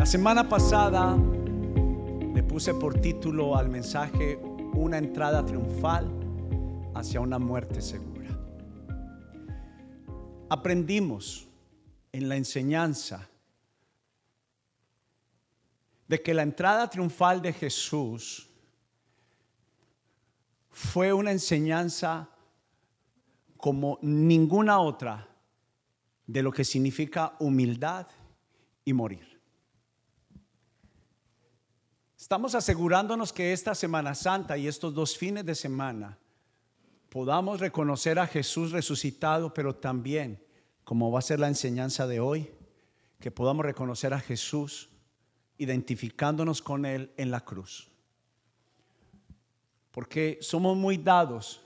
La semana pasada le puse por título al mensaje Una entrada triunfal hacia una muerte segura. Aprendimos en la enseñanza de que la entrada triunfal de Jesús fue una enseñanza como ninguna otra de lo que significa humildad y morir. Estamos asegurándonos que esta Semana Santa y estos dos fines de semana podamos reconocer a Jesús resucitado, pero también, como va a ser la enseñanza de hoy, que podamos reconocer a Jesús identificándonos con Él en la cruz. Porque somos muy dados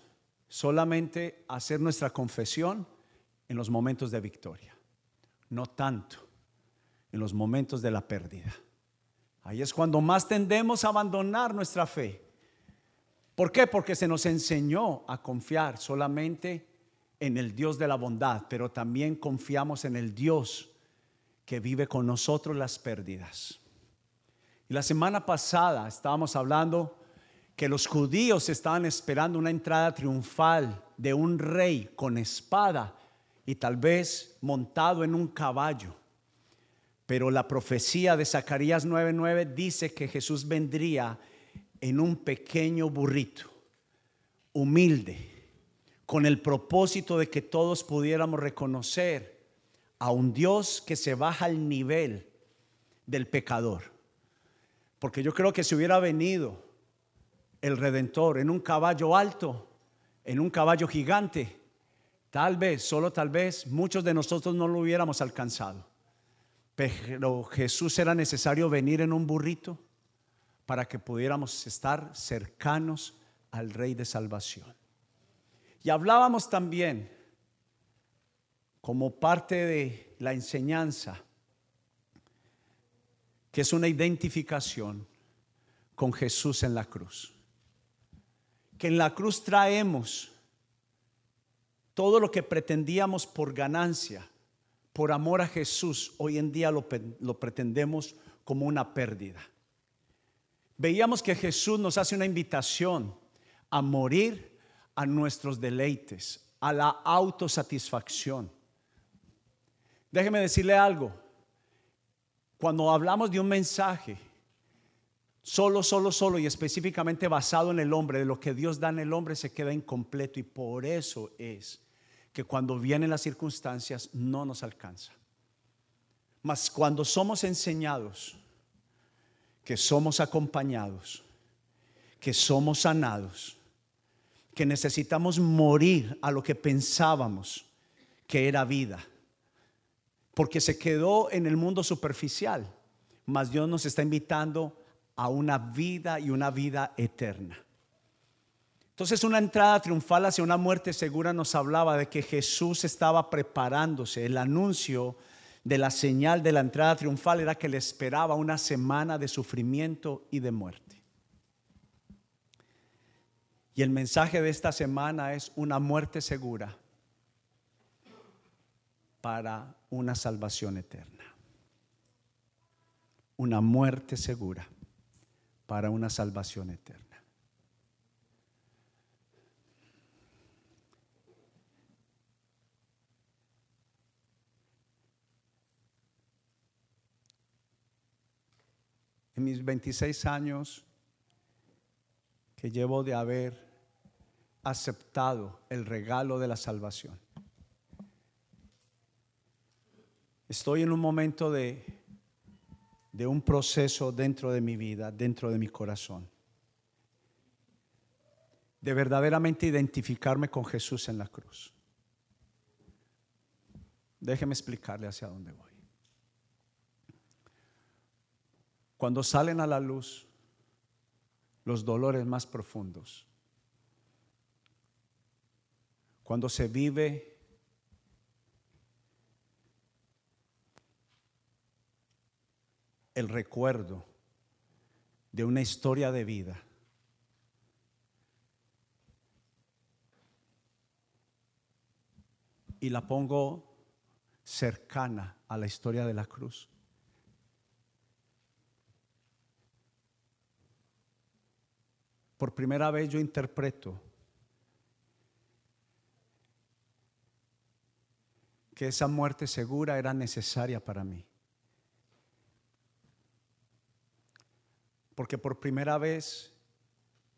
solamente a hacer nuestra confesión en los momentos de victoria, no tanto en los momentos de la pérdida. Ahí es cuando más tendemos a abandonar nuestra fe. ¿Por qué? Porque se nos enseñó a confiar solamente en el Dios de la bondad, pero también confiamos en el Dios que vive con nosotros las pérdidas. Y la semana pasada estábamos hablando que los judíos estaban esperando una entrada triunfal de un rey con espada y tal vez montado en un caballo. Pero la profecía de Zacarías 9:9 dice que Jesús vendría en un pequeño burrito, humilde, con el propósito de que todos pudiéramos reconocer a un Dios que se baja al nivel del pecador. Porque yo creo que si hubiera venido el Redentor en un caballo alto, en un caballo gigante, Tal vez, solo tal vez, muchos de nosotros no lo hubiéramos alcanzado. Pero Jesús era necesario venir en un burrito para que pudiéramos estar cercanos al Rey de Salvación. Y hablábamos también, como parte de la enseñanza, que es una identificación con Jesús en la cruz. Que en la cruz traemos todo lo que pretendíamos por ganancia, por amor a Jesús, hoy en día lo, pretendemos como una pérdida. Veíamos que Jesús nos hace una invitación a morir a nuestros deleites, a la autosatisfacción. Déjeme decirle algo. Cuando hablamos de un mensaje, solo, solo, solo y específicamente basado en el hombre, de lo que Dios da en el hombre, se queda incompleto y por eso es que cuando vienen las circunstancias no nos alcanza. Mas cuando somos enseñados, que somos acompañados, que somos sanados, que necesitamos morir a lo que pensábamos que era vida, porque se quedó en el mundo superficial, mas Dios nos está invitando a una vida y una vida eterna. Entonces una entrada triunfal hacia una muerte segura nos hablaba de que Jesús estaba preparándose. El anuncio de la señal de la entrada triunfal era que le esperaba una semana de sufrimiento y de muerte. Y el mensaje de esta semana es una muerte segura para una salvación eterna. Una muerte segura para una salvación eterna. en mis 26 años que llevo de haber aceptado el regalo de la salvación. Estoy en un momento de, de un proceso dentro de mi vida, dentro de mi corazón, de verdaderamente identificarme con Jesús en la cruz. Déjeme explicarle hacia dónde voy. Cuando salen a la luz los dolores más profundos, cuando se vive el recuerdo de una historia de vida, y la pongo cercana a la historia de la cruz por primera vez yo interpreto que esa muerte segura era necesaria para mí. Porque por primera vez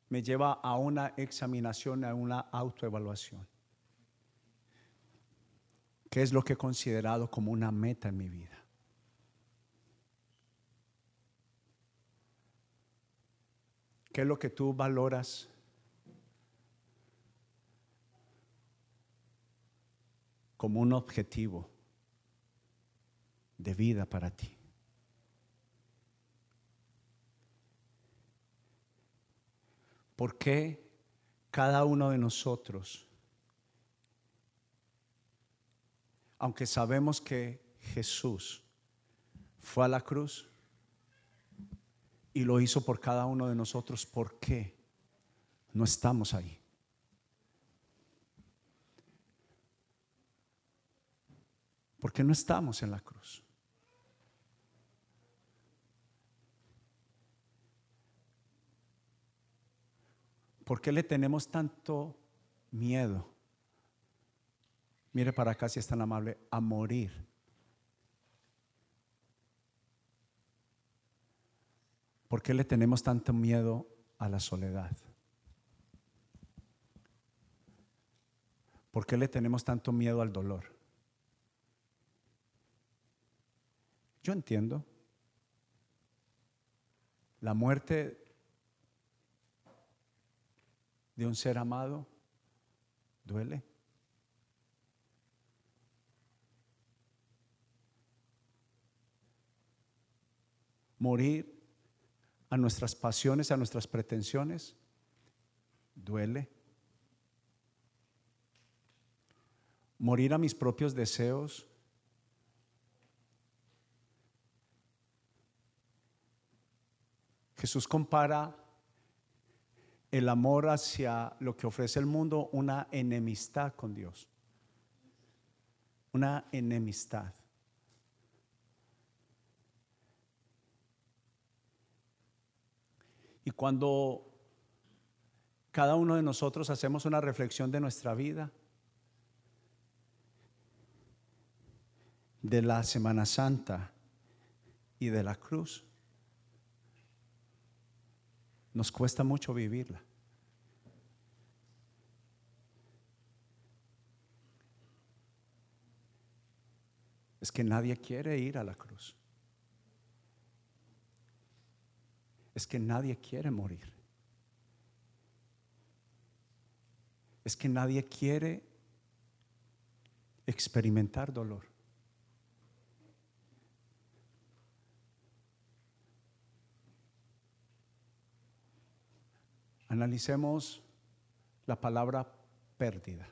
me lleva a una examinación, a una autoevaluación. ¿Qué es lo que he considerado como una meta en mi vida? ¿Qué es lo que tú valoras? como un objetivo de vida para ti. ¿Por qué cada uno de nosotros, aunque sabemos que Jesús fue a la cruz y lo hizo por cada uno de nosotros, ¿por qué no estamos ahí? ¿Por qué no estamos en la cruz? ¿Por qué le tenemos tanto miedo? Mire para acá si es tan amable, a morir. ¿Por qué le tenemos tanto miedo a la soledad? ¿Por qué le tenemos tanto miedo al dolor? Yo entiendo. La muerte de un ser amado duele. Morir a nuestras pasiones, a nuestras pretensiones, duele. Morir a mis propios deseos, Jesús compara el amor hacia lo que ofrece el mundo, una enemistad con Dios. Una enemistad. Y cuando cada uno de nosotros hacemos una reflexión de nuestra vida, de la Semana Santa y de la cruz, nos cuesta mucho vivirla. Es que nadie quiere ir a la cruz. Es que nadie quiere morir. Es que nadie quiere experimentar dolor. Analicemos la palabra pérdida.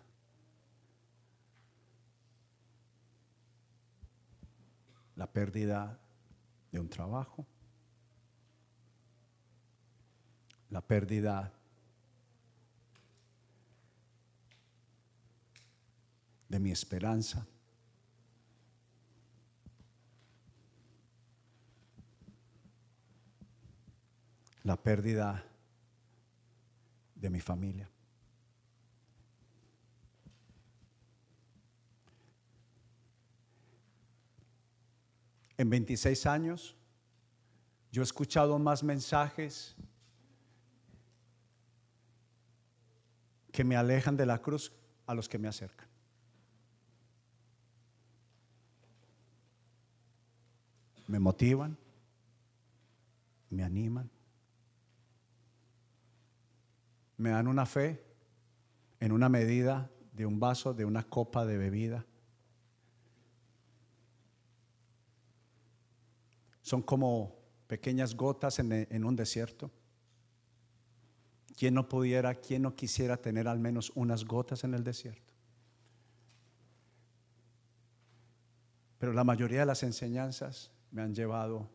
La pérdida de un trabajo, la pérdida de mi esperanza. La pérdida de mi familia. En 26 años, yo he escuchado más mensajes que me alejan de la cruz a los que me acercan. Me motivan, me animan, me dan una fe en una medida de un vaso, de una copa de bebida. Son como pequeñas gotas en, un desierto. ¿Quién no pudiera, quién no quisiera tener al menos unas gotas en el desierto? Pero la mayoría de las enseñanzas me han llevado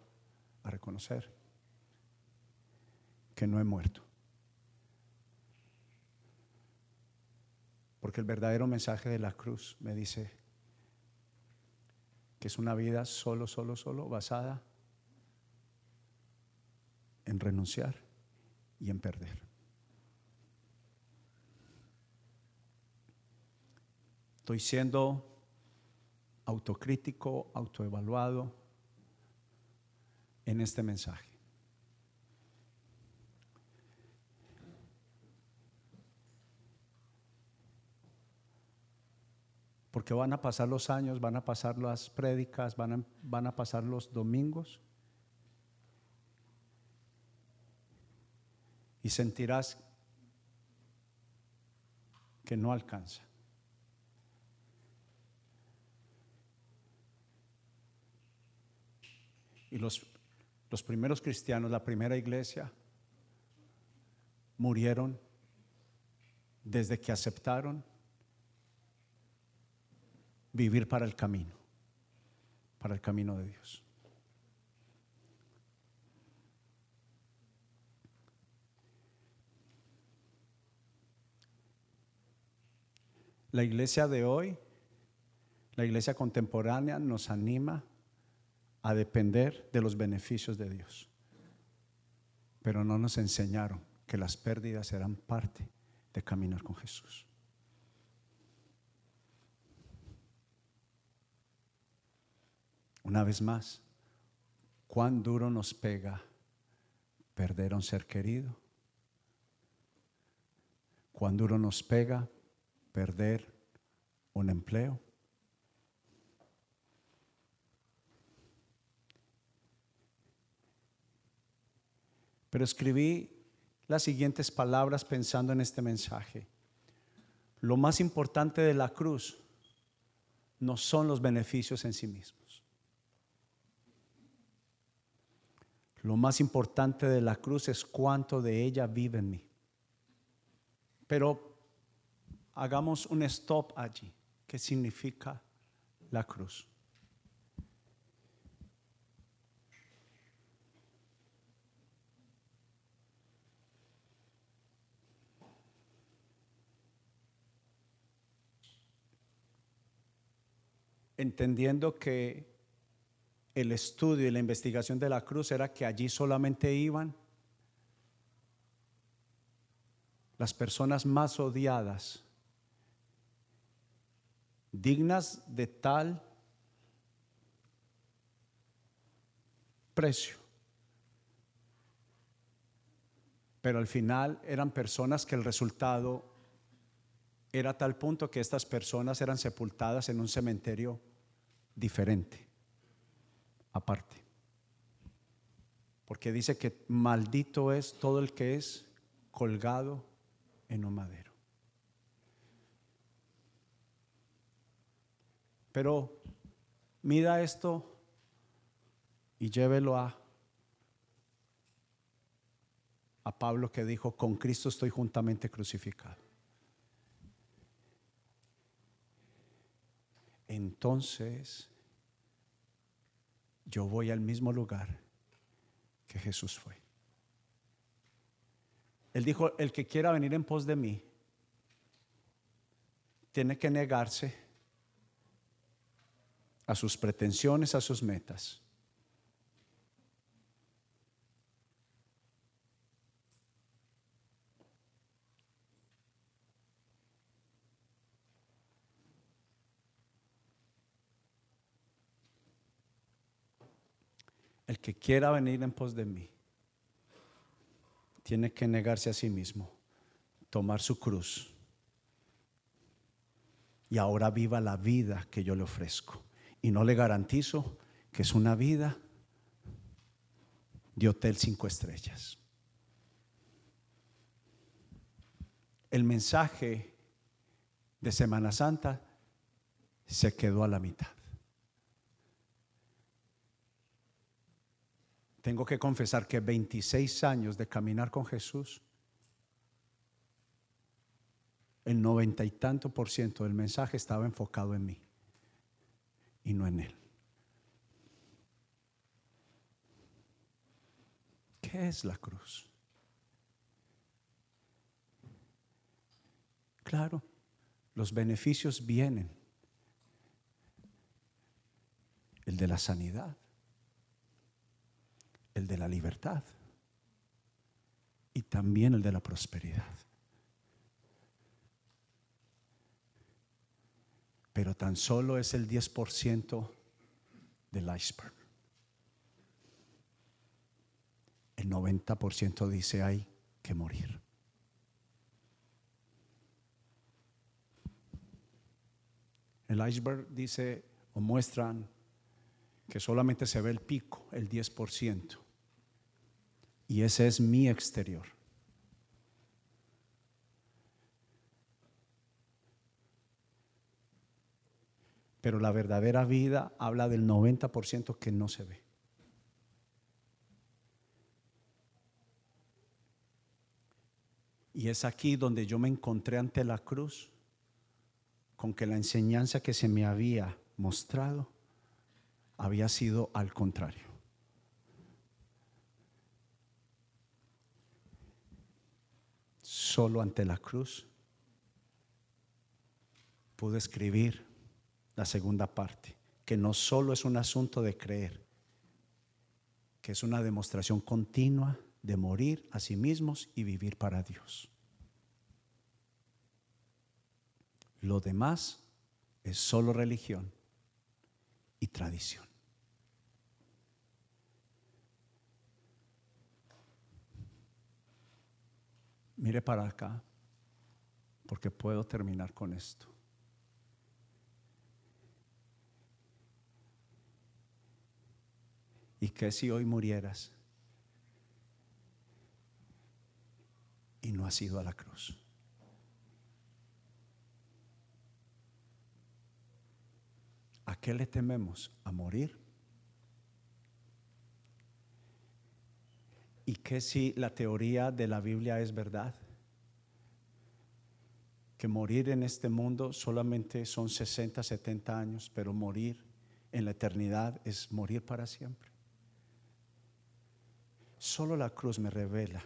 a reconocer que no he muerto. Porque el verdadero mensaje de la cruz me dice que es una vida solo, solo, solo basada en renunciar y en perder. Estoy siendo autocrítico, autoevaluado en este mensaje. Porque van a pasar los años, van a pasar las prédicas, van a, van a pasar los domingos. Y sentirás que no alcanza. Y los, los primeros cristianos, la primera iglesia, murieron desde que aceptaron vivir para el camino, para el camino de Dios. La iglesia de hoy, la iglesia contemporánea nos anima a depender de los beneficios de Dios. Pero no nos enseñaron que las pérdidas eran parte de caminar con Jesús. Una vez más, cuán duro nos pega perder a un ser querido. Cuán duro nos pega perder un empleo. Pero escribí las siguientes palabras pensando en este mensaje. Lo más importante de la cruz no son los beneficios en sí mismos. Lo más importante de la cruz es cuánto de ella vive en mí. Pero hagamos un stop allí. ¿Qué significa la cruz? Entendiendo que el estudio y la investigación de la cruz era que allí solamente iban las personas más odiadas, dignas de tal precio. Pero al final eran personas que el resultado era tal punto que estas personas eran sepultadas en un cementerio diferente, aparte. Porque dice que maldito es todo el que es colgado en un madero. Pero mida esto y llévelo a a Pablo que dijo, con Cristo estoy juntamente crucificado. Entonces yo voy al mismo lugar que Jesús fue. Él dijo, el que quiera venir en pos de mí, tiene que negarse a sus pretensiones, a sus metas. El que quiera venir en pos de mí tiene que negarse a sí mismo, tomar su cruz y ahora viva la vida que yo le ofrezco. Y no le garantizo que es una vida de hotel cinco estrellas. El mensaje de Semana Santa se quedó a la mitad. Tengo que confesar que 26 años de caminar con Jesús, el noventa y tanto por ciento del mensaje estaba enfocado en mí y no en Él. ¿Qué es la cruz? Claro, los beneficios vienen. El de la sanidad el de la libertad y también el de la prosperidad. pero tan solo es el 10% del iceberg. El 90% dice hay que morir. El iceberg dice o muestran que solamente se ve el pico, el 10%. Y ese es mi exterior. Pero la verdadera vida habla del 90% que no se ve. Y es aquí donde yo me encontré ante la cruz con que la enseñanza que se me había mostrado había sido al contrario. Solo ante la cruz pude escribir la segunda parte, que no solo es un asunto de creer, que es una demostración continua de morir a sí mismos y vivir para Dios. Lo demás es solo religión y tradición. Mire para acá, porque puedo terminar con esto. ¿Y qué si hoy murieras y no has ido a la cruz? ¿A qué le tememos? ¿A morir? ¿Y qué si la teoría de la Biblia es verdad? Que morir en este mundo solamente son 60, 70 años, pero morir en la eternidad es morir para siempre. Solo la cruz me revela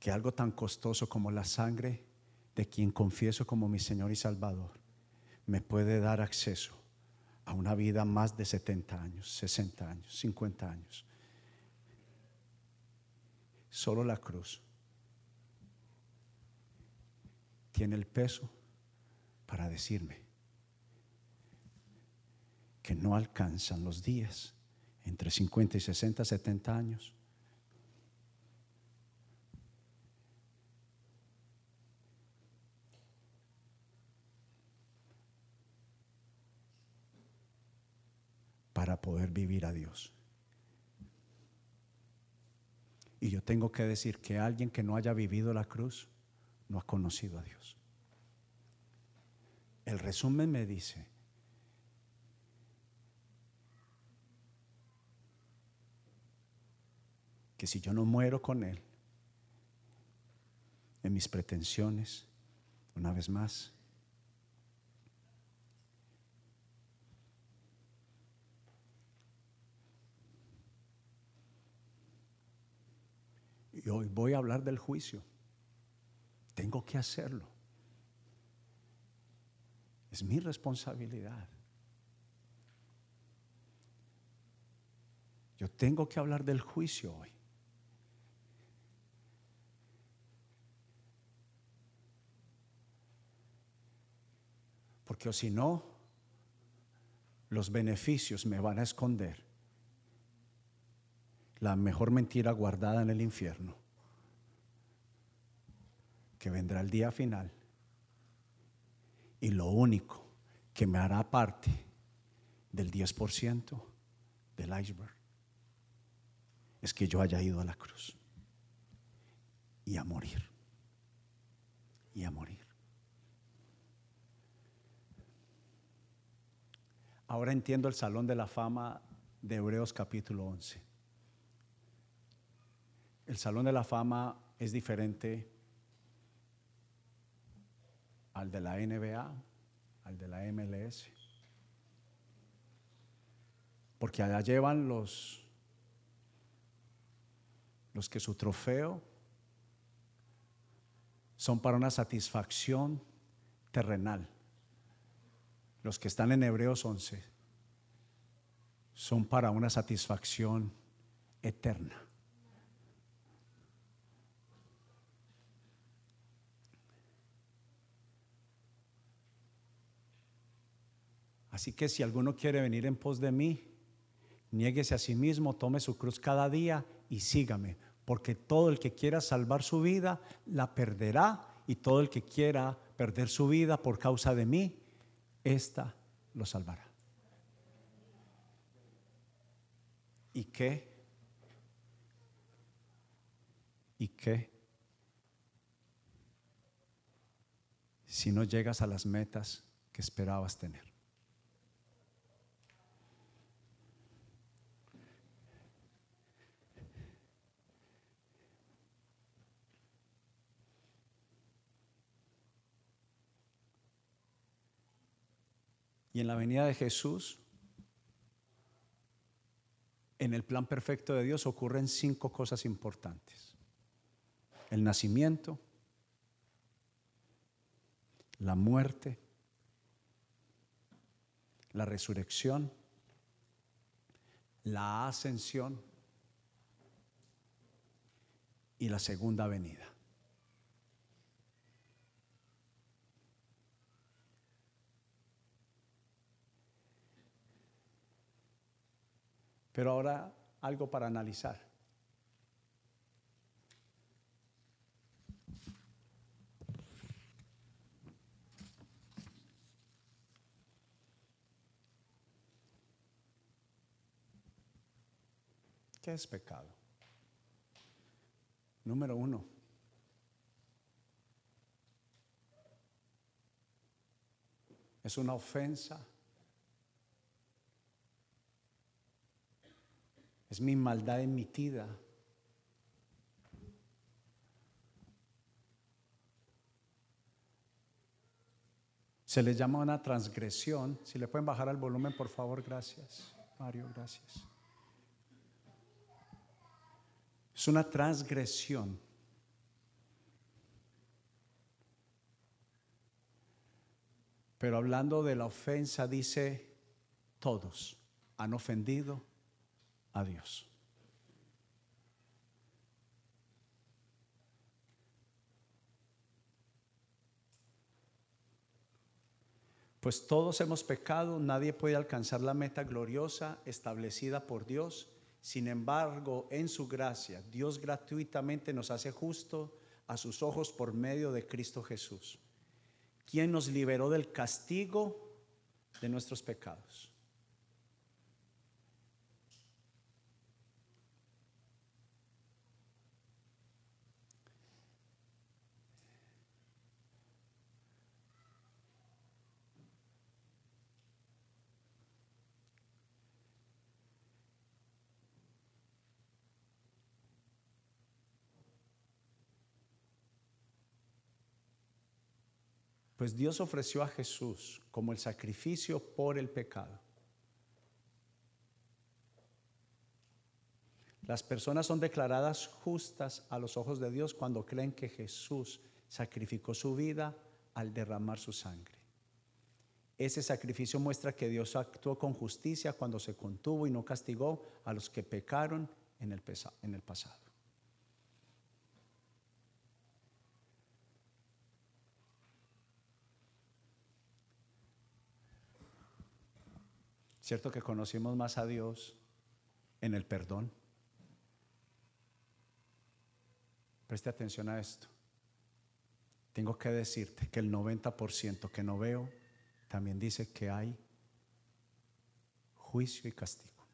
que algo tan costoso como la sangre de quien confieso como mi Señor y Salvador me puede dar acceso a una vida más de 70 años, 60 años, 50 años. Solo la cruz tiene el peso para decirme que no alcanzan los días entre 50 y 60, 70 años. para poder vivir a Dios. Y yo tengo que decir que alguien que no haya vivido la cruz no ha conocido a Dios. El resumen me dice, que si yo no muero con Él, en mis pretensiones, una vez más, hoy voy a hablar del juicio, tengo que hacerlo. Es mi responsabilidad. Yo tengo que hablar del juicio hoy. Porque o si no, los beneficios me van a esconder. La mejor mentira guardada en el infierno, que vendrá el día final. Y lo único que me hará parte del 10% del iceberg es que yo haya ido a la cruz y a morir. Y a morir. Ahora entiendo el salón de la fama de Hebreos capítulo 11. El salón de la fama es diferente al de la NBA, al de la MLS. Porque allá llevan los, los que su trofeo son para una satisfacción terrenal. Los que están en Hebreos 11 son para una satisfacción eterna. Así que si alguno quiere venir en pos de mí, niéguese a sí mismo, tome su cruz cada día y sígame, porque todo el que quiera salvar su vida la perderá y todo el que quiera perder su vida por causa de mí, ésta lo salvará. ¿Y qué? ¿Y qué? Si no llegas a las metas que esperabas tener. En la venida de Jesús, en el plan perfecto de Dios ocurren cinco cosas importantes. El nacimiento, la muerte, la resurrección, la ascensión y la segunda venida. Pero ahora algo para analizar. ¿Qué es pecado? Número uno. Es una ofensa Es mi maldad emitida. Se le llama una transgresión. Si le pueden bajar al volumen, por favor, gracias. Mario, gracias. Es una transgresión. Pero hablando de la ofensa, dice, todos han ofendido a Dios. Pues todos hemos pecado, nadie puede alcanzar la meta gloriosa establecida por Dios. Sin embargo, en su gracia, Dios gratuitamente nos hace justo a sus ojos por medio de Cristo Jesús, quien nos liberó del castigo de nuestros pecados Pues Dios ofreció a Jesús como el sacrificio por el pecado. Las personas son declaradas justas a los ojos de Dios cuando creen que Jesús sacrificó su vida al derramar su sangre. Ese sacrificio muestra que Dios actuó con justicia cuando se contuvo y no castigó a los que pecaron en el, pasado. ¿Cierto que conocimos más a Dios en el perdón? Preste atención a esto. Tengo que decirte que el 90% que no veo también dice que hay juicio y castigo.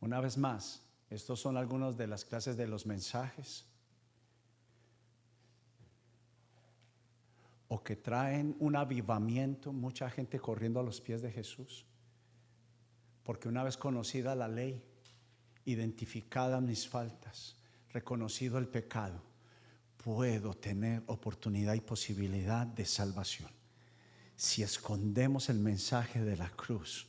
Una vez más, estos son algunos de las clases de los mensajes o que traen un avivamiento, mucha gente corriendo a los pies de Jesús. Porque una vez conocida la ley, identificadas mis faltas, reconocido el pecado, puedo tener oportunidad y posibilidad de salvación. Si escondemos el mensaje de la cruz,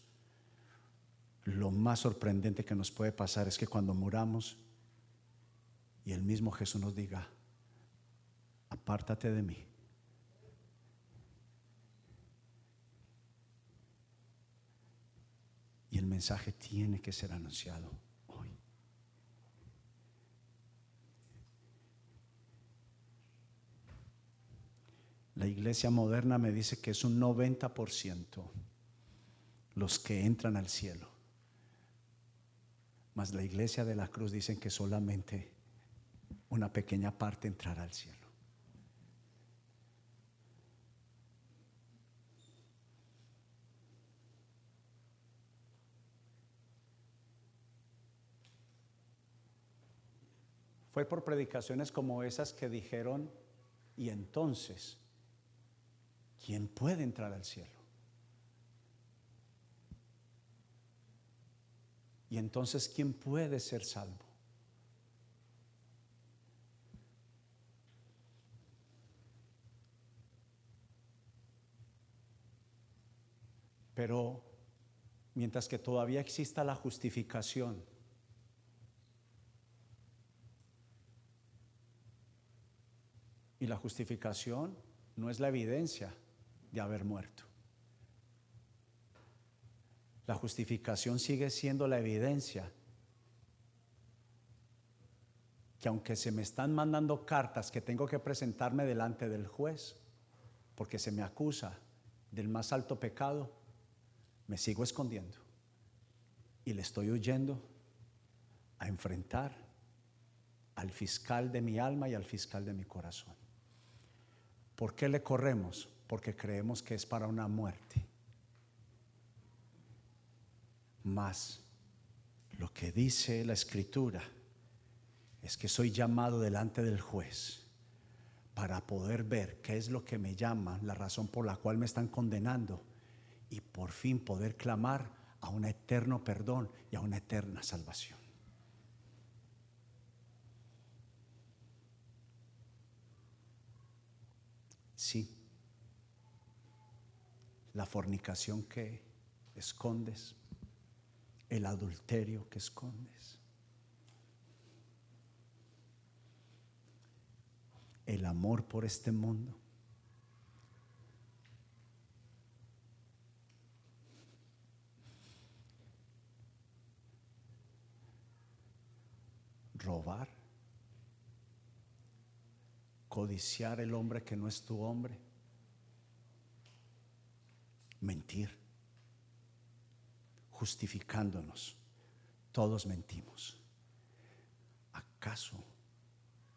lo más sorprendente que nos puede pasar es que cuando muramos y el mismo Jesús nos diga, apártate de mí, Y el mensaje tiene que ser anunciado hoy. La iglesia moderna me dice que es un 90% los que entran al cielo. Mas la iglesia de la cruz dicen que solamente una pequeña parte entrará al cielo. Fue por predicaciones como esas que dijeron, y entonces, ¿quién puede entrar al cielo? Y entonces, ¿quién puede ser salvo? Pero mientras que todavía exista la justificación, y la justificación no es la evidencia de haber muerto. La justificación sigue siendo la evidencia que aunque se me están mandando cartas que tengo que presentarme delante del juez, porque se me acusa del más alto pecado, me sigo escondiendo y le estoy huyendo a enfrentar al fiscal de mi alma y al fiscal de mi corazón. ¿Por qué le corremos? Porque creemos que es para una muerte. Más lo que dice la escritura es que soy llamado delante del juez para poder ver qué es lo que me llama, la razón por la cual me están condenando y por fin poder clamar a un eterno perdón y a una eterna salvación. Sí, la fornicación que escondes, el adulterio que escondes, el amor por este mundo. robar, codiciar el hombre que no es tu hombre, mentir, justificándonos. Todos mentimos. ¿Acaso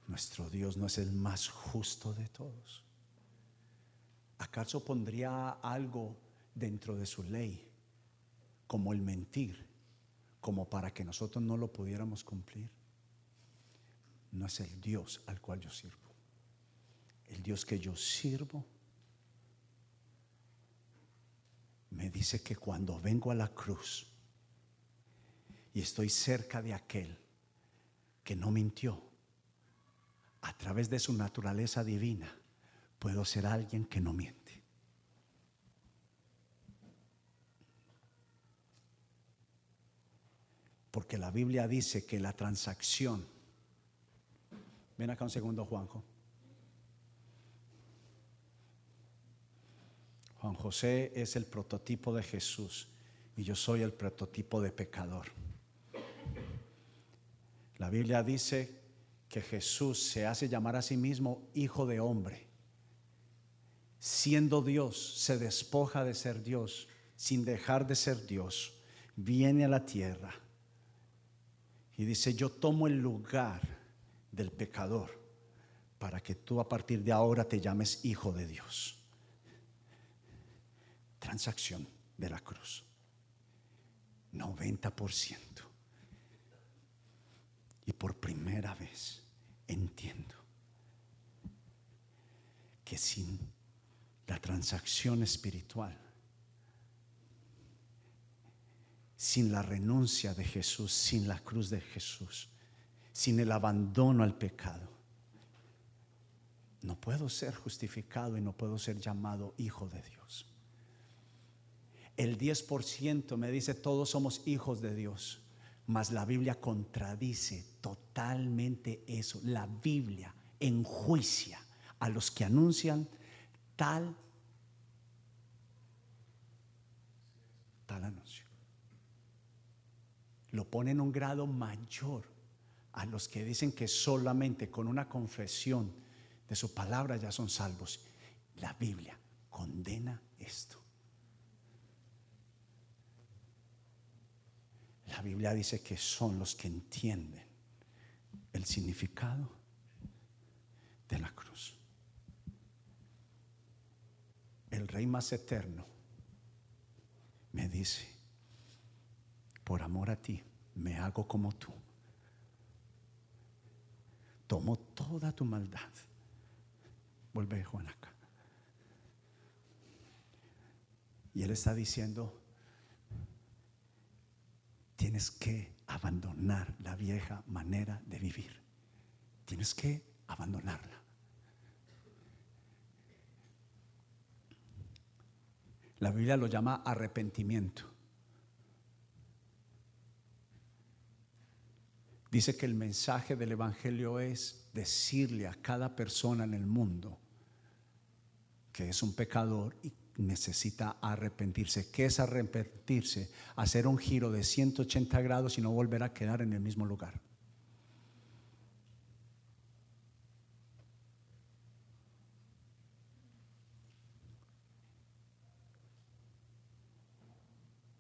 nuestro Dios no es el más justo de todos? ¿Acaso pondría algo dentro de su ley como el mentir, como para que nosotros no lo pudiéramos cumplir? No es el Dios al cual yo sirvo. El Dios que yo sirvo me dice que cuando vengo a la cruz y estoy cerca de aquel que no mintió, a través de su naturaleza divina, puedo ser alguien que no miente. Porque la Biblia dice que la transacción, ven acá un segundo Juanjo, Juan José es el prototipo de Jesús y yo soy el prototipo de pecador. La Biblia dice que Jesús se hace llamar a sí mismo hijo de hombre. Siendo Dios, se despoja de ser Dios, sin dejar de ser Dios, viene a la tierra y dice, yo tomo el lugar del pecador para que tú a partir de ahora te llames hijo de Dios transacción de la cruz. 90%. Y por primera vez entiendo que sin la transacción espiritual, sin la renuncia de Jesús, sin la cruz de Jesús, sin el abandono al pecado, no puedo ser justificado y no puedo ser llamado hijo de Dios. El 10% me dice todos somos hijos de Dios, mas la Biblia contradice totalmente eso. La Biblia enjuicia a los que anuncian tal tal anuncio. Lo pone en un grado mayor a los que dicen que solamente con una confesión de su palabra ya son salvos. La Biblia condena esto. La Biblia dice que son los que entienden el significado de la cruz. El Rey más eterno me dice, por amor a ti, me hago como tú. Tomo toda tu maldad. Vuelve Juan acá. Y él está diciendo, tienes que abandonar la vieja manera de vivir. Tienes que abandonarla. La Biblia lo llama arrepentimiento. Dice que el mensaje del Evangelio es decirle a cada persona en el mundo que es un pecador y necesita arrepentirse. ¿Qué es arrepentirse? Hacer un giro de 180 grados y no volver a quedar en el mismo lugar.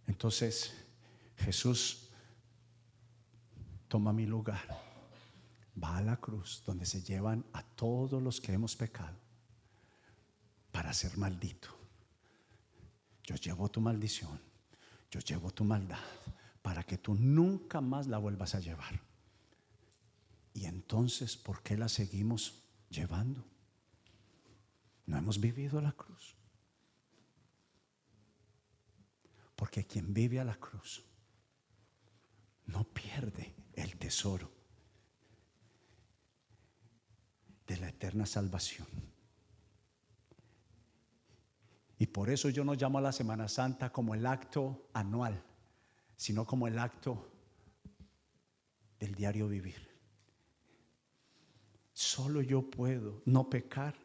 Entonces Jesús toma mi lugar, va a la cruz donde se llevan a todos los que hemos pecado para ser maldito. Yo llevo tu maldición, yo llevo tu maldad para que tú nunca más la vuelvas a llevar. Y entonces, ¿por qué la seguimos llevando? No hemos vivido la cruz. Porque quien vive a la cruz no pierde el tesoro de la eterna salvación. Y por eso yo no llamo a la Semana Santa como el acto anual, sino como el acto del diario vivir. Solo yo puedo no pecar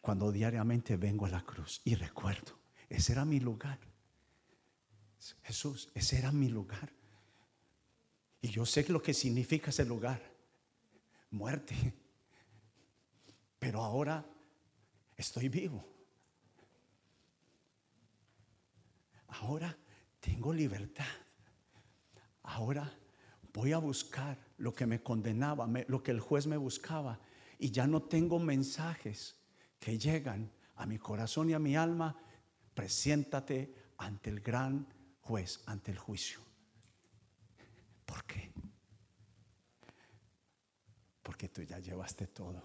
cuando diariamente vengo a la cruz y recuerdo, ese era mi lugar. Jesús, ese era mi lugar. Y yo sé lo que significa ese lugar, muerte. Pero ahora estoy vivo. Ahora tengo libertad. Ahora voy a buscar lo que me condenaba, lo que el juez me buscaba. Y ya no tengo mensajes que llegan a mi corazón y a mi alma. Preséntate ante el gran juez, ante el juicio. ¿Por qué? Porque tú ya llevaste todo.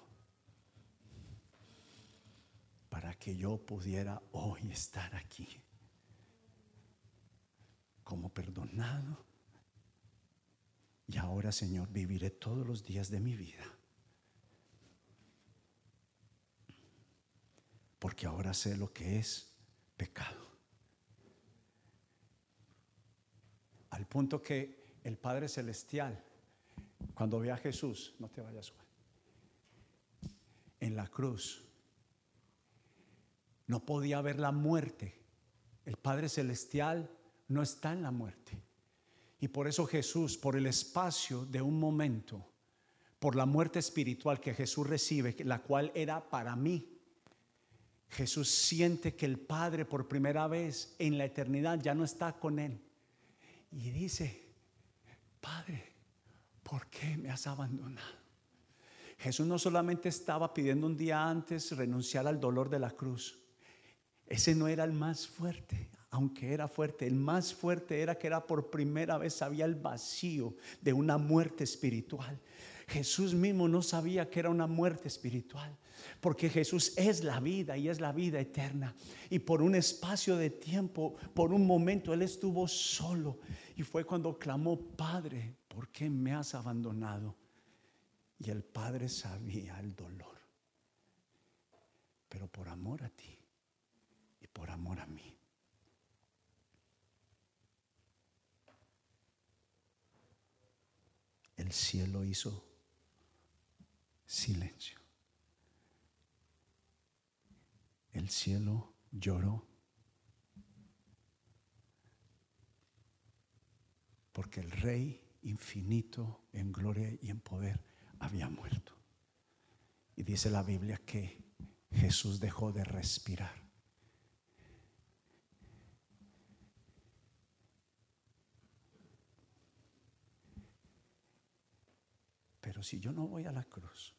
Para que yo pudiera hoy estar aquí como perdonado. Y ahora, Señor, viviré todos los días de mi vida. Porque ahora sé lo que es pecado. Al punto que el Padre Celestial, cuando ve a Jesús, no te vayas, en la cruz, no podía ver la muerte. El Padre Celestial no está en la muerte. Y por eso Jesús, por el espacio de un momento, por la muerte espiritual que Jesús recibe, la cual era para mí, Jesús siente que el Padre por primera vez en la eternidad ya no está con él. Y dice, Padre, ¿por qué me has abandonado? Jesús no solamente estaba pidiendo un día antes renunciar al dolor de la cruz. Ese no era el más fuerte aunque era fuerte, el más fuerte era que era por primera vez sabía el vacío de una muerte espiritual. Jesús mismo no sabía que era una muerte espiritual, porque Jesús es la vida y es la vida eterna. Y por un espacio de tiempo, por un momento, Él estuvo solo. Y fue cuando clamó, Padre, ¿por qué me has abandonado? Y el Padre sabía el dolor. Pero por amor a ti y por amor a mí el cielo hizo silencio. El cielo lloró porque el Rey infinito en gloria y en poder había muerto. Y dice la Biblia que Jesús dejó de respirar. Pero si yo no voy a la cruz,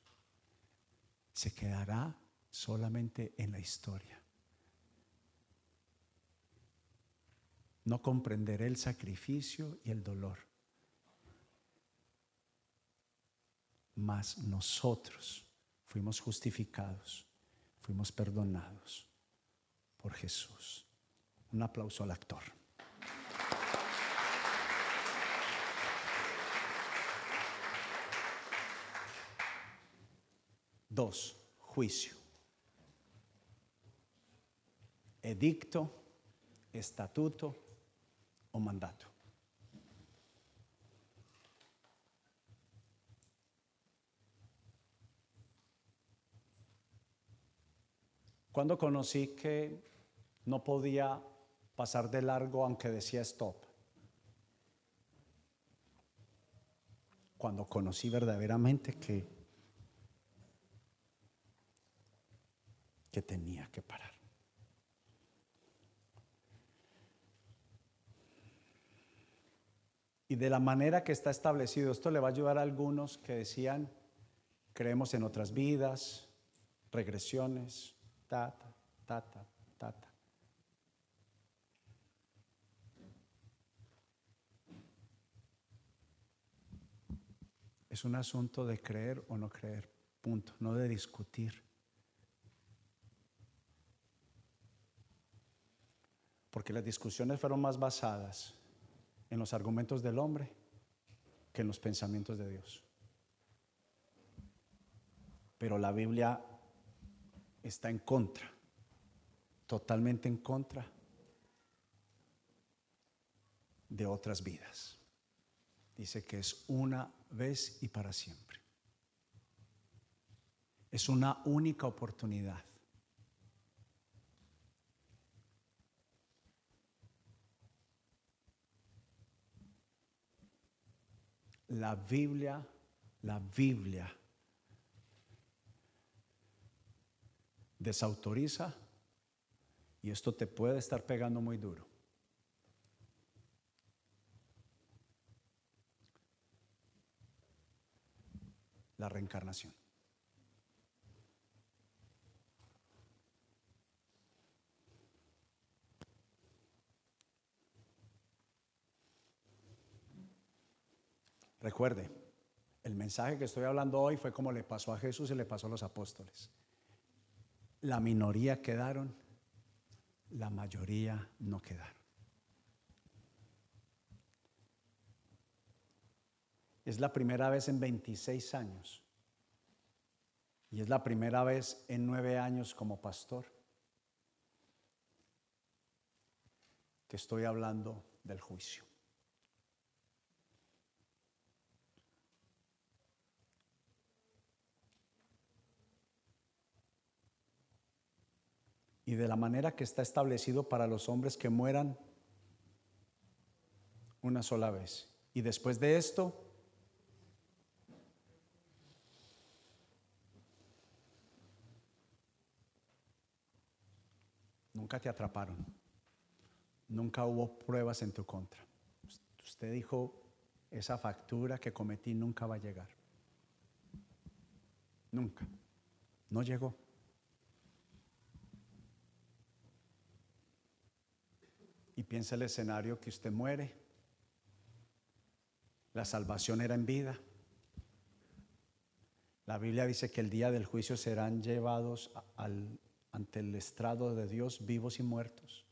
se quedará solamente en la historia. No comprenderé el sacrificio y el dolor. Mas nosotros fuimos justificados, fuimos perdonados por Jesús. Un aplauso al actor. Dos, juicio. Edicto, estatuto o mandato. Cuando conocí que no podía pasar de largo aunque decía stop. Cuando conocí verdaderamente que que tenía que parar. Y de la manera que está establecido, esto le va a ayudar a algunos que decían, creemos en otras vidas, regresiones, tata, tata, tata. Es un asunto de creer o no creer, punto, no de discutir. Porque las discusiones fueron más basadas en los argumentos del hombre que en los pensamientos de Dios. Pero la Biblia está en contra, totalmente en contra de otras vidas. Dice que es una vez y para siempre. Es una única oportunidad. La Biblia, la Biblia desautoriza y esto te puede estar pegando muy duro. La reencarnación. Recuerde, el mensaje que estoy hablando hoy fue como le pasó a Jesús y le pasó a los apóstoles. La minoría quedaron, la mayoría no quedaron. Es la primera vez en 26 años y es la primera vez en nueve años como pastor que estoy hablando del juicio. Y de la manera que está establecido para los hombres que mueran una sola vez. Y después de esto, nunca te atraparon, nunca hubo pruebas en tu contra. Usted dijo, esa factura que cometí nunca va a llegar. Nunca. No llegó. Y piensa el escenario que usted muere. La salvación era en vida. La Biblia dice que el día del juicio serán llevados al, ante el estrado de Dios vivos y muertos.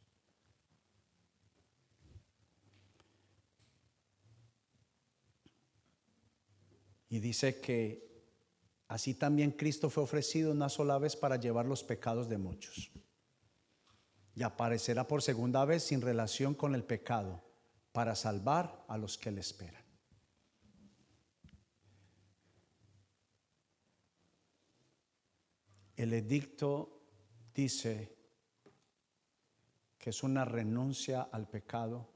Y dice que así también Cristo fue ofrecido una sola vez para llevar los pecados de muchos y aparecerá por segunda vez sin relación con el pecado para salvar a los que le esperan. El edicto dice que es una renuncia al pecado.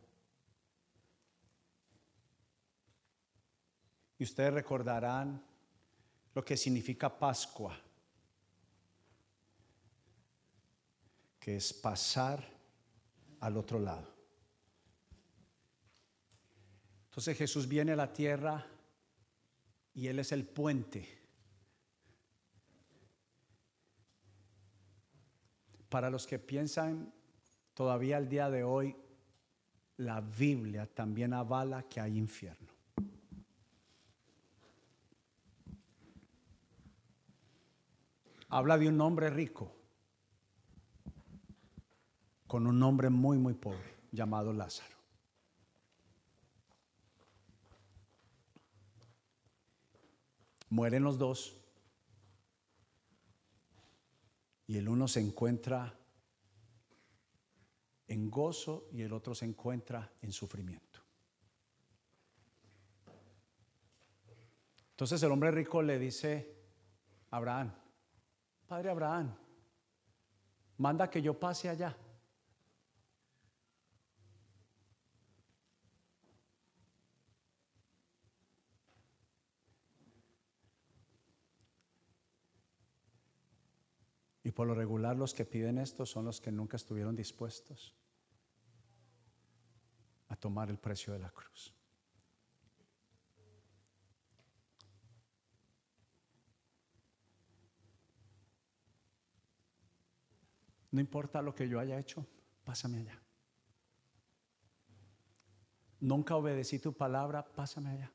Y ustedes recordarán lo que significa Pascua. Que es pasar al otro lado. Entonces Jesús viene a la tierra y Él es el puente. Para los que piensan todavía al día de hoy, la Biblia también avala que hay infierno. Habla de un hombre rico con un hombre muy, muy pobre llamado Lázaro. Mueren los dos y el uno se encuentra en gozo y el otro se encuentra en sufrimiento. Entonces el hombre rico le dice a Abraham, Padre Abraham, manda que yo pase allá. Por lo regular los que piden esto son los que nunca estuvieron dispuestos a tomar el precio de la cruz. No importa lo que yo haya hecho, pásame allá. Nunca obedecí tu palabra, pásame allá.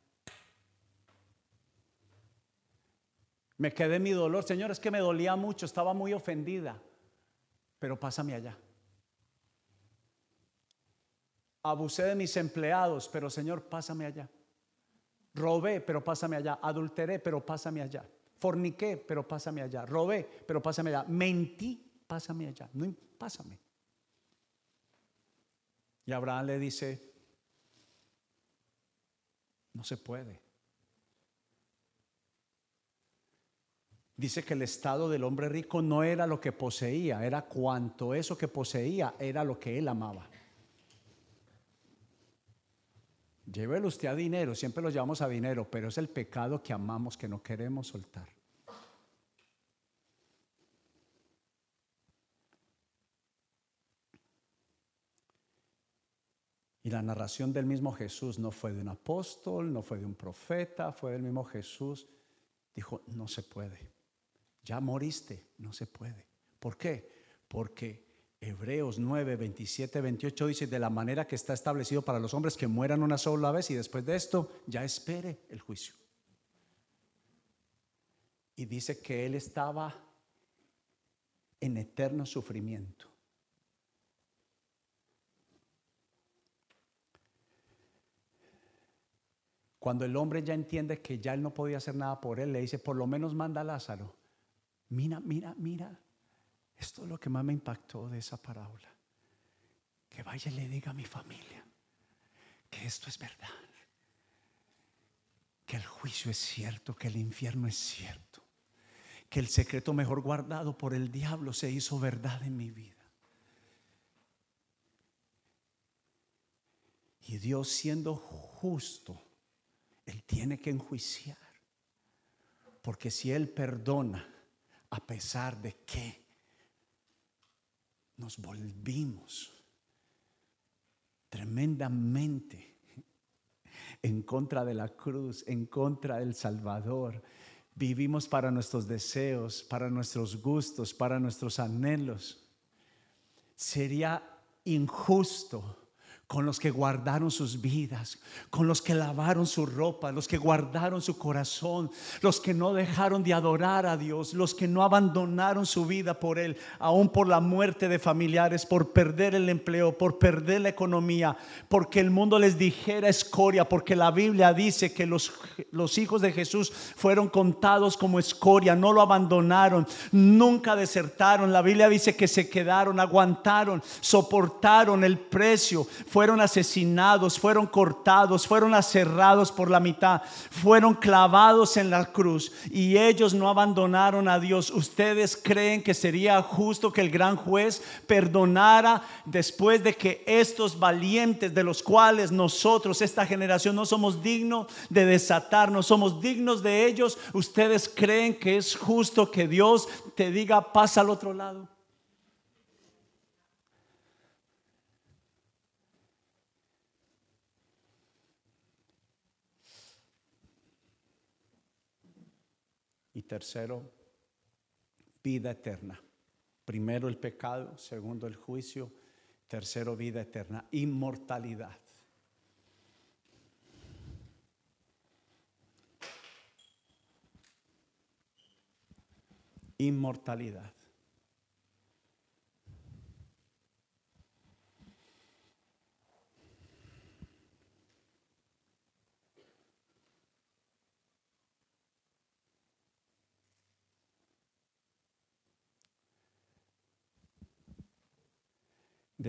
Me quedé mi dolor, Señor, es que me dolía mucho, estaba muy ofendida, pero pásame allá. Abusé de mis empleados, pero Señor, pásame allá. Robé, pero pásame allá. Adulteré, pero pásame allá. Forniqué, pero pásame allá. Robé, pero pásame allá. Mentí, pásame allá. No, pásame. Y Abraham le dice, no se puede. Dice que el estado del hombre rico no era lo que poseía, era cuanto eso que poseía era lo que él amaba. Llévelo usted a dinero, siempre lo llevamos a dinero, pero es el pecado que amamos, que no queremos soltar. Y la narración del mismo Jesús no fue de un apóstol, no fue de un profeta, fue del mismo Jesús. Dijo, no se puede ya moriste, no se puede. ¿Por qué? Porque Hebreos 9, 27, 28 dice, de la manera que está establecido para los hombres que mueran una sola vez y después de esto ya espere el juicio. Y dice que él estaba en eterno sufrimiento. Cuando el hombre ya entiende que ya él no podía hacer nada por él, le dice, por lo menos manda a Lázaro Mira, mira, mira. Esto es lo que más me impactó de esa parábola. Que vaya y le diga a mi familia que esto es verdad. Que el juicio es cierto, que el infierno es cierto. Que el secreto mejor guardado por el diablo se hizo verdad en mi vida. Y Dios siendo justo, Él tiene que enjuiciar. Porque si Él perdona, a pesar de que nos volvimos tremendamente en contra de la cruz, en contra del Salvador. Vivimos para nuestros deseos, para nuestros gustos, para nuestros anhelos. Sería injusto con los que guardaron sus vidas, con los que lavaron su ropa, los que guardaron su corazón, los que no dejaron de adorar a Dios, los que no abandonaron su vida por Él, aún por la muerte de familiares, por perder el empleo, por perder la economía, porque el mundo les dijera escoria, porque la Biblia dice que los, los hijos de Jesús fueron contados como escoria, no lo abandonaron, nunca desertaron. La Biblia dice que se quedaron, aguantaron, soportaron el precio fueron asesinados, fueron cortados, fueron aserrados por la mitad, fueron clavados en la cruz y ellos no abandonaron a Dios. ¿Ustedes creen que sería justo que el gran juez perdonara después de que estos valientes de los cuales nosotros, esta generación, no somos dignos de desatar, no somos dignos de ellos? ¿Ustedes creen que es justo que Dios te diga pasa al otro lado? Tercero, vida eterna. Primero el pecado, segundo el juicio, tercero vida eterna, inmortalidad. Inmortalidad.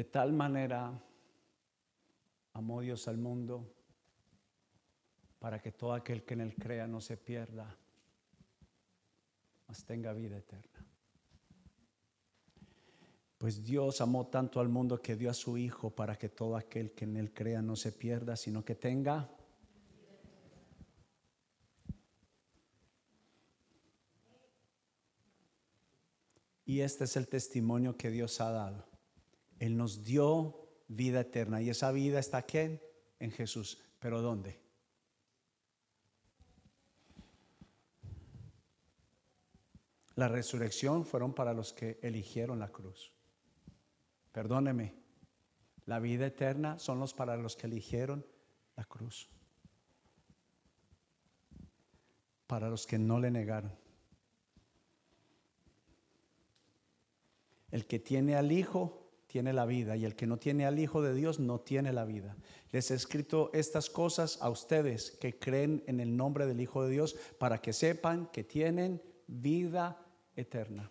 De tal manera amó Dios al mundo para que todo aquel que en él crea no se pierda, mas tenga vida eterna. Pues Dios amó tanto al mundo que dio a su Hijo para que todo aquel que en él crea no se pierda, sino que tenga Y este es el testimonio que Dios ha dado él nos dio vida eterna y esa vida está aquí en Jesús. ¿Pero dónde? La resurrección fueron para los que eligieron la cruz. Perdóneme, la vida eterna son los para los que eligieron la cruz. Para los que no le negaron. El que tiene al Hijo tiene la vida y el que no tiene al Hijo de Dios no tiene la vida. Les he escrito estas cosas a ustedes que creen en el nombre del Hijo de Dios para que sepan que tienen vida eterna.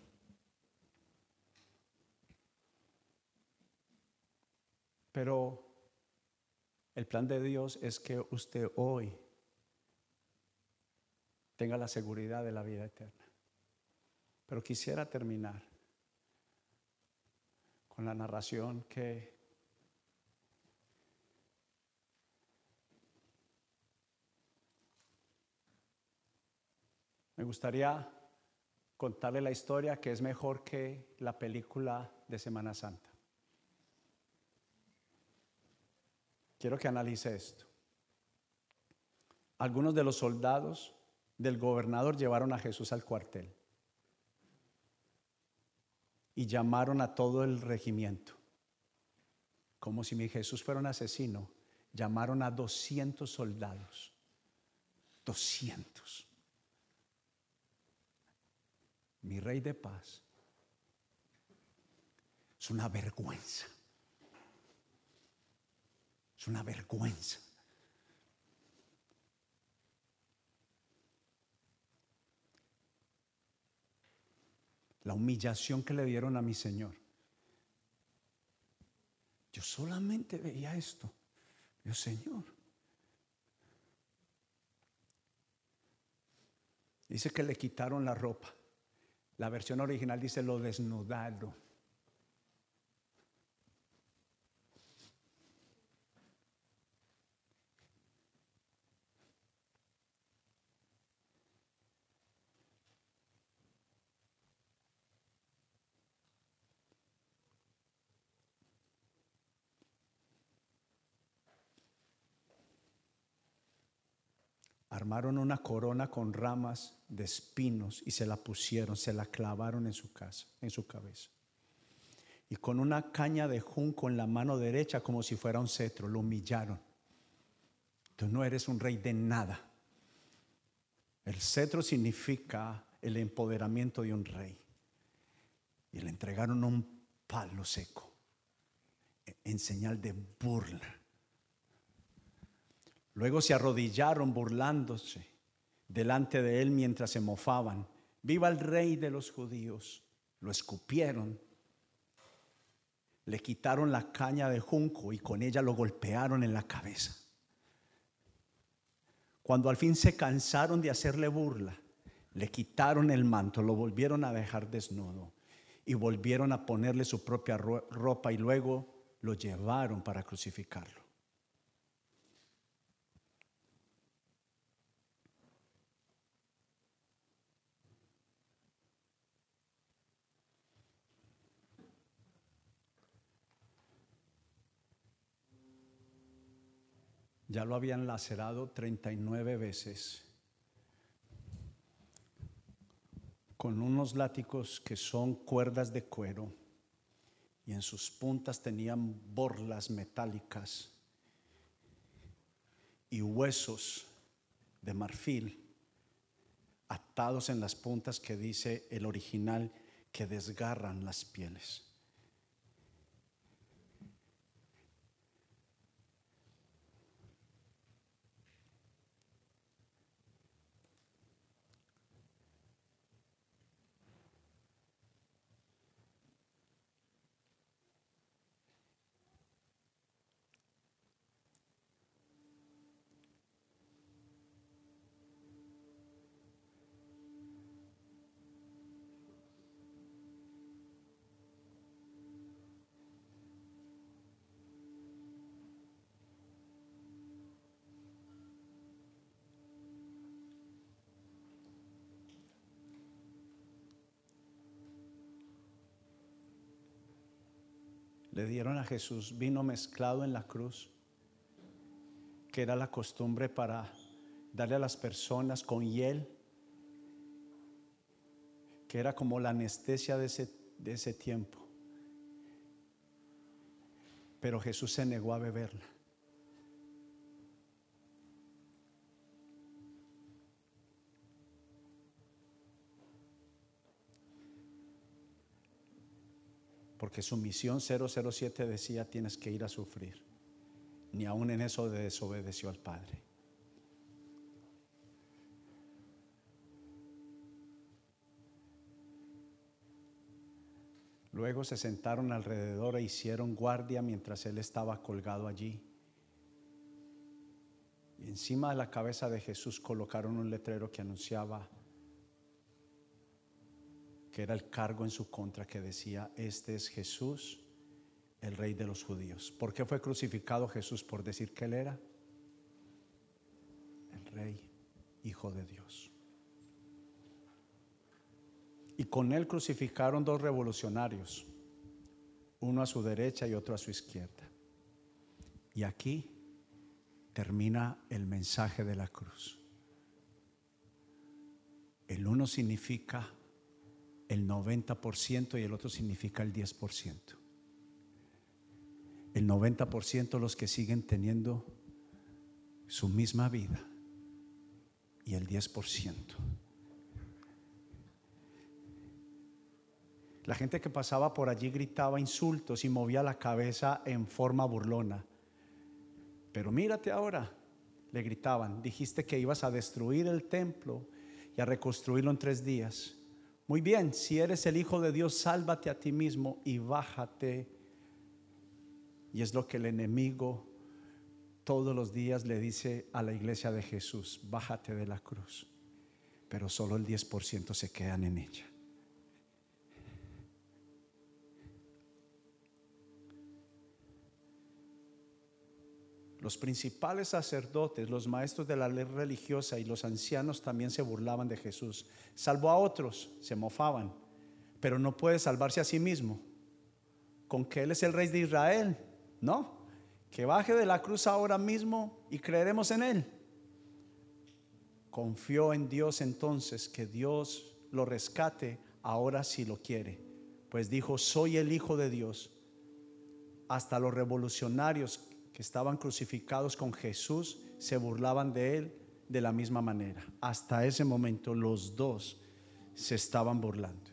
Pero el plan de Dios es que usted hoy tenga la seguridad de la vida eterna. Pero quisiera terminar la narración que me gustaría contarle la historia que es mejor que la película de Semana Santa. Quiero que analice esto. Algunos de los soldados del gobernador llevaron a Jesús al cuartel y llamaron a todo el regimiento. Como si mi Jesús fuera un asesino, llamaron a 200 soldados. 200. Mi rey de paz. Es una vergüenza. Es una vergüenza. La humillación que le dieron a mi Señor. Yo solamente veía esto. Yo, Señor. Dice que le quitaron la ropa. La versión original dice lo desnudaron. Armaron una corona con ramas de espinos y se la pusieron, se la clavaron en su casa, en su cabeza. Y con una caña de junco en la mano derecha como si fuera un cetro, lo humillaron. Tú no eres un rey de nada. El cetro significa el empoderamiento de un rey. Y le entregaron un palo seco en señal de burla. Luego se arrodillaron burlándose delante de él mientras se mofaban. Viva el rey de los judíos. Lo escupieron. Le quitaron la caña de junco y con ella lo golpearon en la cabeza. Cuando al fin se cansaron de hacerle burla, le quitaron el manto, lo volvieron a dejar desnudo y volvieron a ponerle su propia ropa y luego lo llevaron para crucificarlo. Ya lo habían lacerado 39 veces con unos látigos que son cuerdas de cuero y en sus puntas tenían borlas metálicas y huesos de marfil atados en las puntas que dice el original que desgarran las pieles. Le dieron a Jesús vino mezclado en la cruz, que era la costumbre para darle a las personas con hiel, que era como la anestesia de ese, de ese tiempo. Pero Jesús se negó a beberla. Porque su misión 007 decía tienes que ir a sufrir. Ni aún en eso desobedeció al Padre. Luego se sentaron alrededor e hicieron guardia mientras él estaba colgado allí. Y encima de la cabeza de Jesús colocaron un letrero que anunciaba que era el cargo en su contra que decía, este es Jesús, el rey de los judíos. ¿Por qué fue crucificado Jesús? Por decir que él era el rey, hijo de Dios. Y con él crucificaron dos revolucionarios, uno a su derecha y otro a su izquierda. Y aquí termina el mensaje de la cruz. El uno significa el 90% y el otro significa el 10%. El 90% los que siguen teniendo su misma vida y el 10%. La gente que pasaba por allí gritaba insultos y movía la cabeza en forma burlona. Pero mírate ahora, le gritaban, dijiste que ibas a destruir el templo y a reconstruirlo en tres días. Muy bien, si eres el Hijo de Dios, sálvate a ti mismo y bájate. Y es lo que el enemigo todos los días le dice a la iglesia de Jesús, bájate de la cruz. Pero solo el 10% se quedan en ella. Los principales sacerdotes, los maestros de la ley religiosa y los ancianos también se burlaban de Jesús. Salvó a otros, se mofaban, pero no puede salvarse a sí mismo. Con que Él es el rey de Israel, ¿no? Que baje de la cruz ahora mismo y creeremos en Él. Confió en Dios entonces que Dios lo rescate ahora si lo quiere. Pues dijo, soy el Hijo de Dios. Hasta los revolucionarios estaban crucificados con Jesús se burlaban de él de la misma manera. Hasta ese momento los dos se estaban burlando.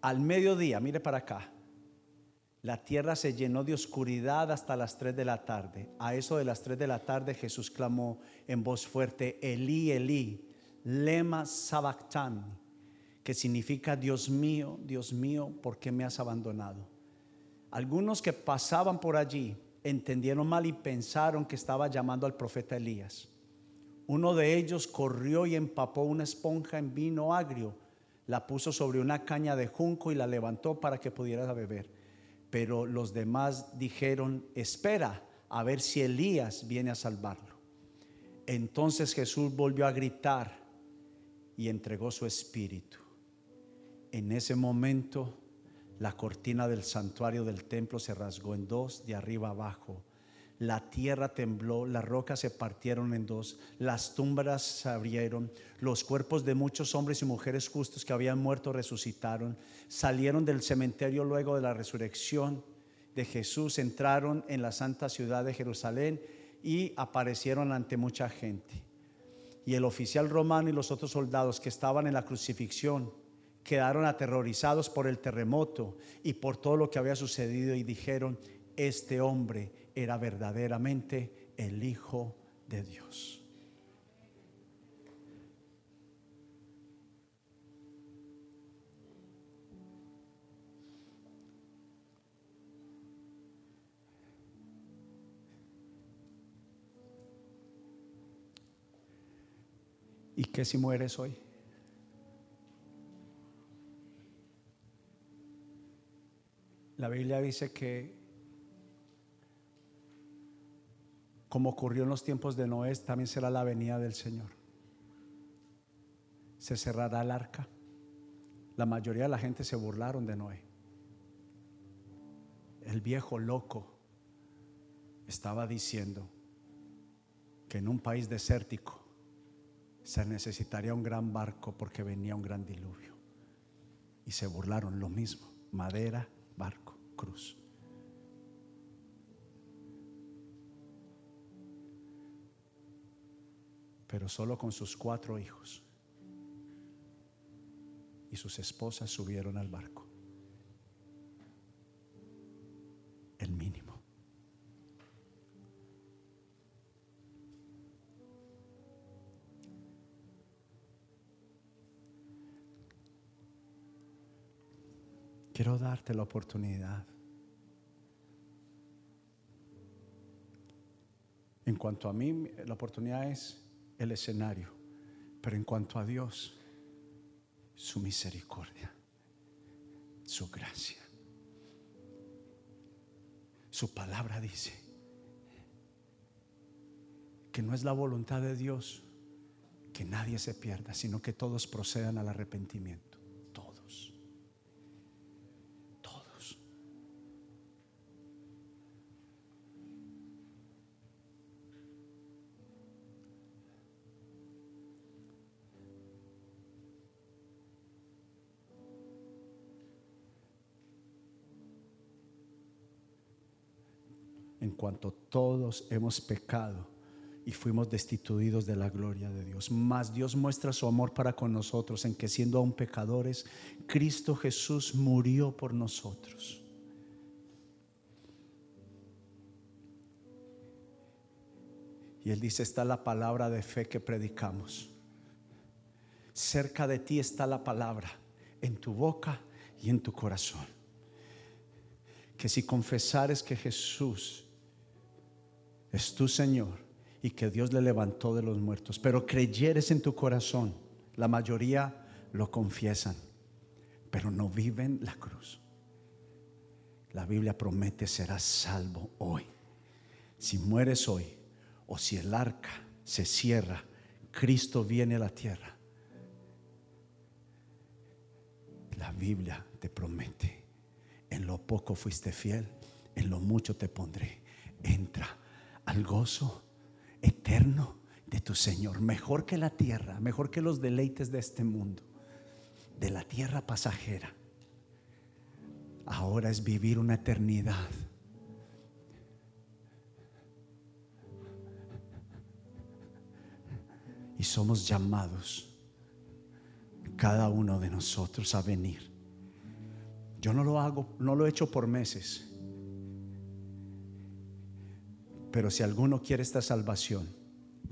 Al mediodía, mire para acá, la tierra se llenó de oscuridad hasta las 3 de la tarde. A eso de las 3 de la tarde Jesús clamó en voz fuerte, Elí, Elí, lema sabactani que significa Dios mío, Dios mío, ¿por qué me has abandonado? Algunos que pasaban por allí entendieron mal y pensaron que estaba llamando al profeta Elías. Uno de ellos corrió y empapó una esponja en vino agrio, la puso sobre una caña de junco y la levantó para que pudiera beber. Pero los demás dijeron, espera a ver si Elías viene a salvarlo. Entonces Jesús volvió a gritar y entregó su espíritu. En ese momento la cortina del santuario del templo se rasgó en dos, de arriba abajo. la tierra tembló, las rocas se partieron en dos, las tumbas se abrieron, los cuerpos de muchos hombres y mujeres justos que habían muerto resucitaron, salieron del cementerio luego de la resurrección de Jesús, entraron en la santa ciudad de Jerusalén y aparecieron ante mucha gente. Y el oficial romano y los otros soldados que estaban en la crucifixión quedaron aterrorizados por el terremoto y por todo lo que había sucedido y dijeron, este hombre era verdaderamente el Hijo de Dios. ¿Y qué si mueres hoy? La Biblia dice que como ocurrió en los tiempos de Noé, también será la venida del Señor. Se cerrará el arca. La mayoría de la gente se burlaron de Noé. El viejo loco estaba diciendo que en un país desértico se necesitaría un gran barco porque venía un gran diluvio. Y se burlaron lo mismo, madera, cruz. Pero solo con sus cuatro hijos y sus esposas subieron al barco. El mínimo. Quiero darte la oportunidad. En cuanto a mí, la oportunidad es el escenario, pero en cuanto a Dios, su misericordia, su gracia. Su palabra dice que no es la voluntad de Dios que nadie se pierda, sino que todos procedan al arrepentimiento. Cuanto todos hemos pecado y fuimos destituidos de la gloria de Dios. Mas Dios muestra su amor para con nosotros en que siendo aún pecadores, Cristo Jesús murió por nosotros. Y Él dice, está la palabra de fe que predicamos. Cerca de ti está la palabra, en tu boca y en tu corazón. Que si confesares que Jesús es tu Señor y que Dios le levantó de los muertos, pero creyeres en tu corazón, la mayoría lo confiesan, pero no viven la cruz. La Biblia promete serás salvo hoy. Si mueres hoy o si el arca se cierra, Cristo viene a la tierra. La Biblia te promete, en lo poco fuiste fiel, en lo mucho te pondré. Entra al gozo eterno de tu Señor, mejor que la tierra, mejor que los deleites de este mundo, de la tierra pasajera. Ahora es vivir una eternidad. Y somos llamados, cada uno de nosotros, a venir. Yo no lo hago, no lo he hecho por meses. Pero si alguno quiere esta salvación,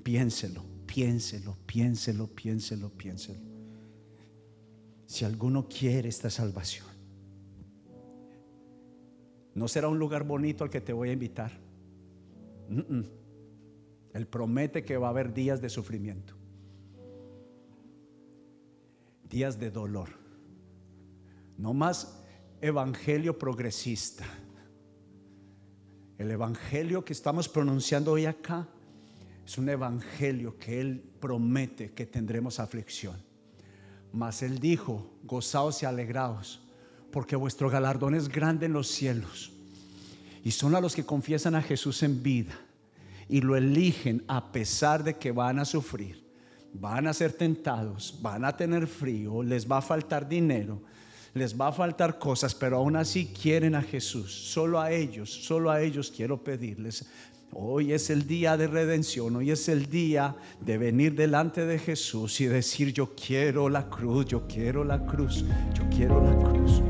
piénselo, piénselo, piénselo, piénselo, piénselo. Si alguno quiere esta salvación, no será un lugar bonito al que te voy a invitar. Él promete que va a haber días de sufrimiento, días de dolor, no más evangelio progresista el evangelio que estamos pronunciando hoy acá es un evangelio que Él promete que tendremos aflicción. Mas Él dijo, gozaos y alegraos, porque vuestro galardón es grande en los cielos. Y son a los que confiesan a Jesús en vida y lo eligen a pesar de que van a sufrir, van a ser tentados, van a tener frío, les va a faltar dinero, les va a faltar cosas, pero aún así quieren a Jesús. Solo a ellos, solo a ellos quiero pedirles. Hoy es el día de redención, hoy es el día de venir delante de Jesús y decir, yo quiero la cruz, yo quiero la cruz, yo quiero la cruz.